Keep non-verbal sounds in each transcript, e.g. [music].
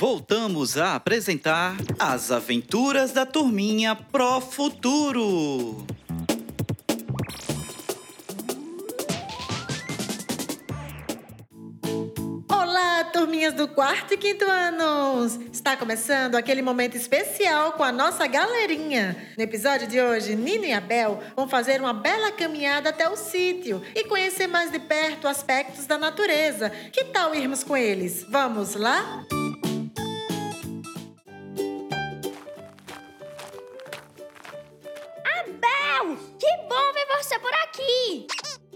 voltamos a apresentar As Aventuras da Turminha Pro Futuro. Olá, turminhas do quarto e quinto anos! Está começando aquele momento especial com a nossa galerinha. No episódio de hoje, Nino e Abel vão fazer uma bela caminhada até o sítio e conhecer mais de perto aspectos da natureza. Que tal irmos com eles? Vamos lá? Abel,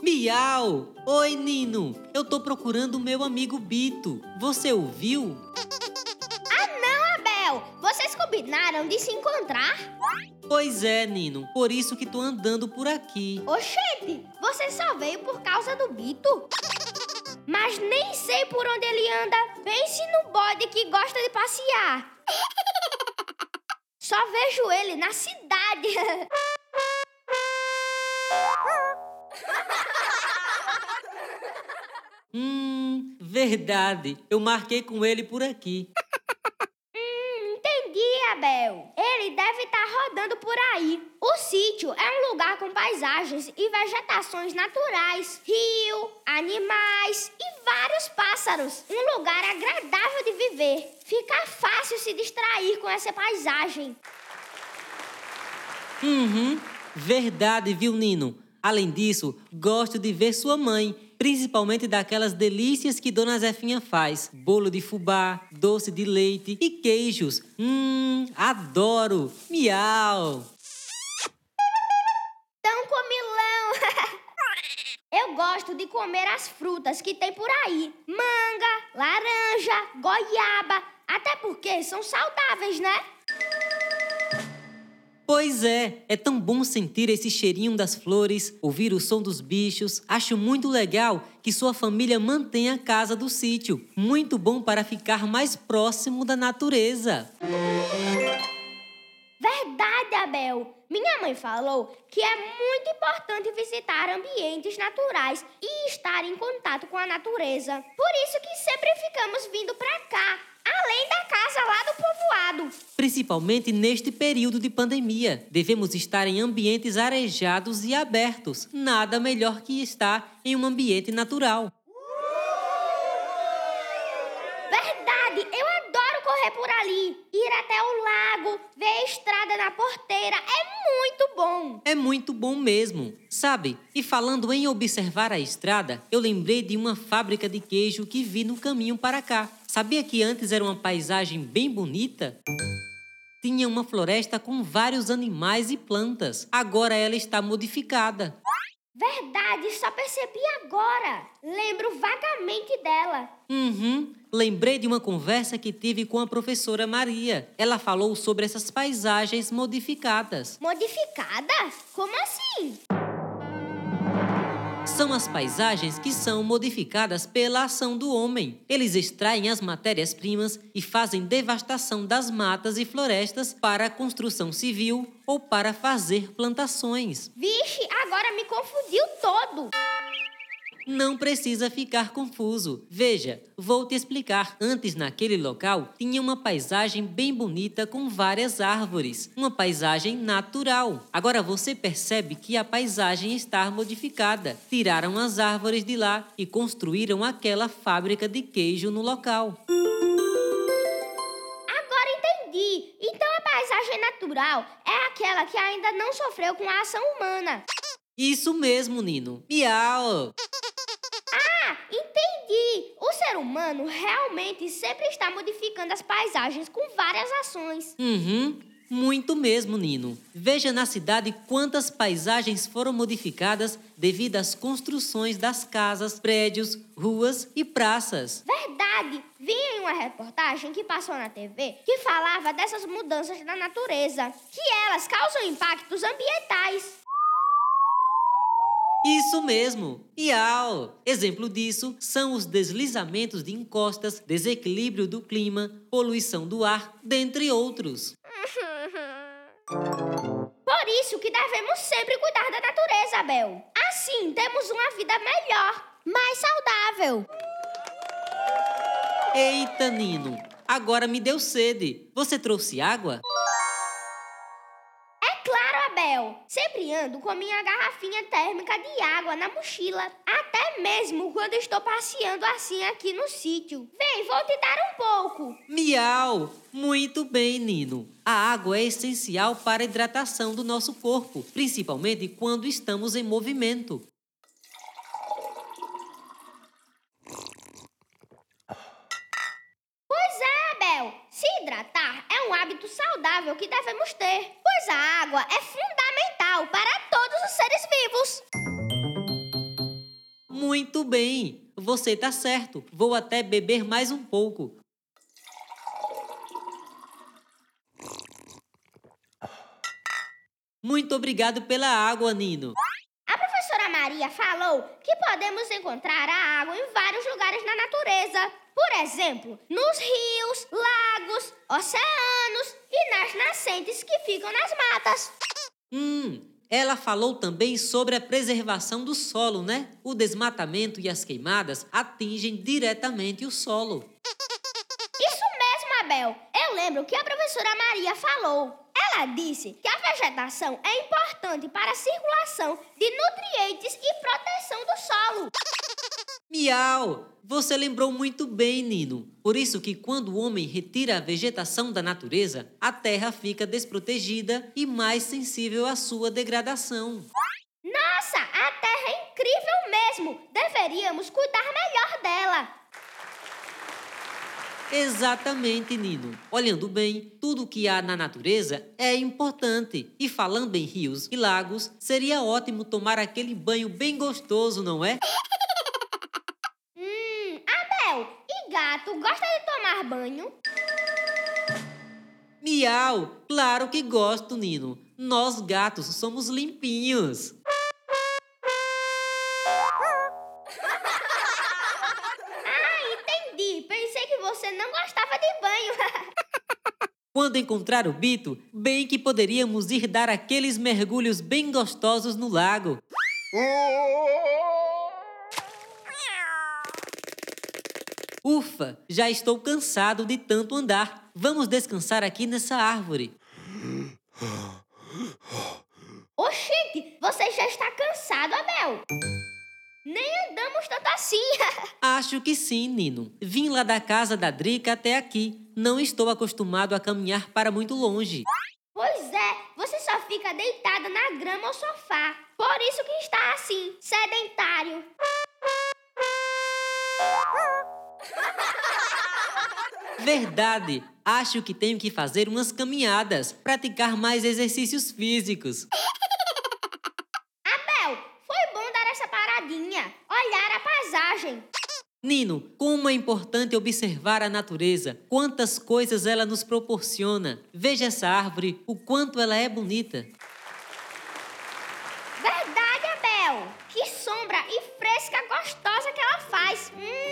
Miau! Oi, Nino! Eu tô procurando o meu amigo Bito. Você ouviu? Ah, não, Abel! Vocês combinaram de se encontrar? Pois é, Nino. Por isso que tô andando por aqui. Oxente, você só veio por causa do Bito? Mas nem sei por onde ele anda. Pense no bode que gosta de passear. Só vejo ele na cidade. [laughs] Hum, verdade. Eu marquei com ele por aqui. [laughs] Hum, entendi, Abel. Ele deve estar rodando por aí. O sítio é um lugar com paisagens e vegetações naturais, rio, animais e vários pássaros. Um lugar agradável de viver. Fica fácil se distrair com essa paisagem. Uhum, verdade, viu, Nino? Além disso, gosto de ver sua mãe, principalmente daquelas delícias que Dona Zefinha faz: bolo de fubá, doce de leite e queijos. Hum, adoro! Miau! Tão comilão! [laughs] Eu gosto de comer as frutas que tem por aí: manga, laranja, goiaba. Até porque são saudáveis, né? Pois é, é tão bom sentir esse cheirinho das flores, ouvir o som dos bichos. Acho muito legal que sua família mantenha a casa do sítio. Muito bom para ficar mais próximo da natureza. Verdade, Abel. Minha mãe falou que é muito importante visitar ambientes naturais e estar em contato com a natureza. Por isso que sempre ficamos vindo pra cá, além da casa lá do povoado. Principalmente neste período de pandemia, devemos estar em ambientes arejados e abertos. Nada melhor que estar em um ambiente natural. Verdade, eu adoro correr por ali. Ir até o lago, ver a estrada na porteira é muito bom. É muito bom mesmo. Sabe, e falando em observar a estrada, eu lembrei de uma fábrica de queijo que vi no caminho para cá. Sabia que antes era uma paisagem bem bonita? Tinha uma floresta com vários animais e plantas. Agora ela está modificada. Verdade, só percebi agora. Lembro vagamente dela. Uhum. Lembrei de uma conversa que tive com a professora Maria. Ela falou sobre essas paisagens modificadas. Modificada? Como assim? São as paisagens que são modificadas pela ação do homem. Eles extraem as matérias-primas e fazem devastação das matas e florestas para a construção civil ou para fazer plantações. Vixe, agora me confundiu todo. Não precisa ficar confuso. Veja, vou te explicar. Antes, naquele local, tinha uma paisagem bem bonita com várias árvores. Uma paisagem natural. Agora você percebe que a paisagem está modificada. Tiraram as árvores de lá e construíram aquela fábrica de queijo no local. Agora entendi. Então a paisagem natural é aquela que ainda não sofreu com a ação humana. Isso mesmo, Nino. Miau! Ser humano realmente sempre está modificando as paisagens com várias ações. Uhum, muito mesmo, Nino. Veja na cidade quantas paisagens foram modificadas devido às construções das casas, prédios, ruas e praças. Verdade! Vi em uma reportagem que passou na TV que falava dessas mudanças na natureza, que elas causam impactos ambientais. Isso mesmo! Iau! Exemplo disso são os deslizamentos de encostas, desequilíbrio do clima, poluição do ar, dentre outros. Por isso que devemos sempre cuidar da natureza, Abel. Assim temos uma vida melhor, mais saudável. Eita, Nino! agora me deu sede. Você trouxe água? Sempre ando com minha garrafinha térmica de água na mochila. Até mesmo quando estou passeando assim aqui no sítio. Vem, vou te dar um pouco. Miau! Muito bem, Nino. A água é essencial para a hidratação do nosso corpo, principalmente quando estamos em movimento. Pois é, Abel. Se hidratar é um hábito saudável que devemos ter, pois a água é fundamental para todos os seres vivos. Muito bem, você está certo. Vou até beber mais um pouco. Muito obrigado pela água, Nino. A professora Maria falou que podemos encontrar a água em vários lugares na natureza. Por exemplo, nos rios, lagos, oceanos e nas nascentes que ficam nas matas. Hum, ela falou também sobre a preservação do solo, né? O desmatamento e as queimadas atingem diretamente o solo. Isso mesmo, Abel. Eu lembro que a professora Maria falou. Ela disse que a vegetação é importante para a circulação de nutrientes e proteção do solo. Miau! Você lembrou muito bem, Nino. Por isso que quando o homem retira a vegetação da natureza, a terra fica desprotegida e mais sensível à sua degradação. Nossa, a terra é incrível mesmo. Deveríamos cuidar melhor dela. Exatamente, Nino. Olhando bem, tudo que há na natureza é importante. E falando em rios e lagos, seria ótimo tomar aquele banho bem gostoso, não é? Hum, Abel, e gato gosta de tomar banho? Miau! Claro que gosto, Nino. Nós gatos somos limpinhos. Ah, entendi. Pensei que você não gostava de banho. [laughs] Quando encontrar o Bito, bem que poderíamos ir dar aqueles mergulhos bem gostosos no lago. Ufa, já estou cansado de tanto andar. Vamos descansar aqui nessa árvore. Oxente, você já está cansado, Abel. Nem andamos tanto assim. [laughs] Acho que sim, Nino. Vim lá da casa da Drica até aqui. Não estou acostumado a caminhar para muito longe. pois é, você só fica deitado na grama ou sofá. Por isso que está assim, sedentário. Verdade. Acho que tenho que fazer umas caminhadas, praticar mais exercícios físicos. Abel, foi bom dar essa paradinha, olhar a paisagem. Nino, como é importante observar a natureza, quantas coisas ela nos proporciona. Veja essa árvore, o quanto ela é bonita. Verdade, Abel. Que sombra e fresca gostosa que ela faz. Hum,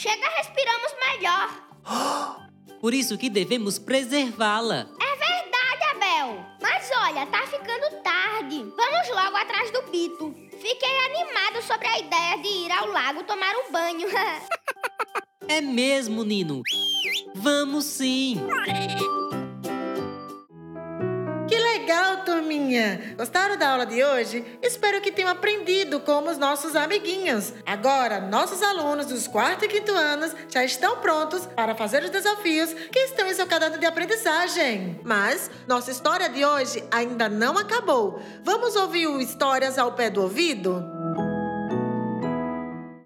chega, respiramos melhor. [gasps] Por isso que devemos preservá-la. É verdade, Abel. Mas olha, tá ficando tarde. Vamos logo atrás do Bito. Fiquei animado sobre a ideia de ir ao lago tomar um banho. [laughs] É mesmo, Nino. Vamos sim. [laughs] turminha! Gostaram da aula de hoje? Espero que tenham aprendido como os nossos amiguinhos. Agora, nossos alunos dos quarto e quinto anos já estão prontos para fazer os desafios que estão em seu caderno de aprendizagem. Mas nossa história de hoje ainda não acabou. Vamos ouvir o Histórias ao pé do ouvido?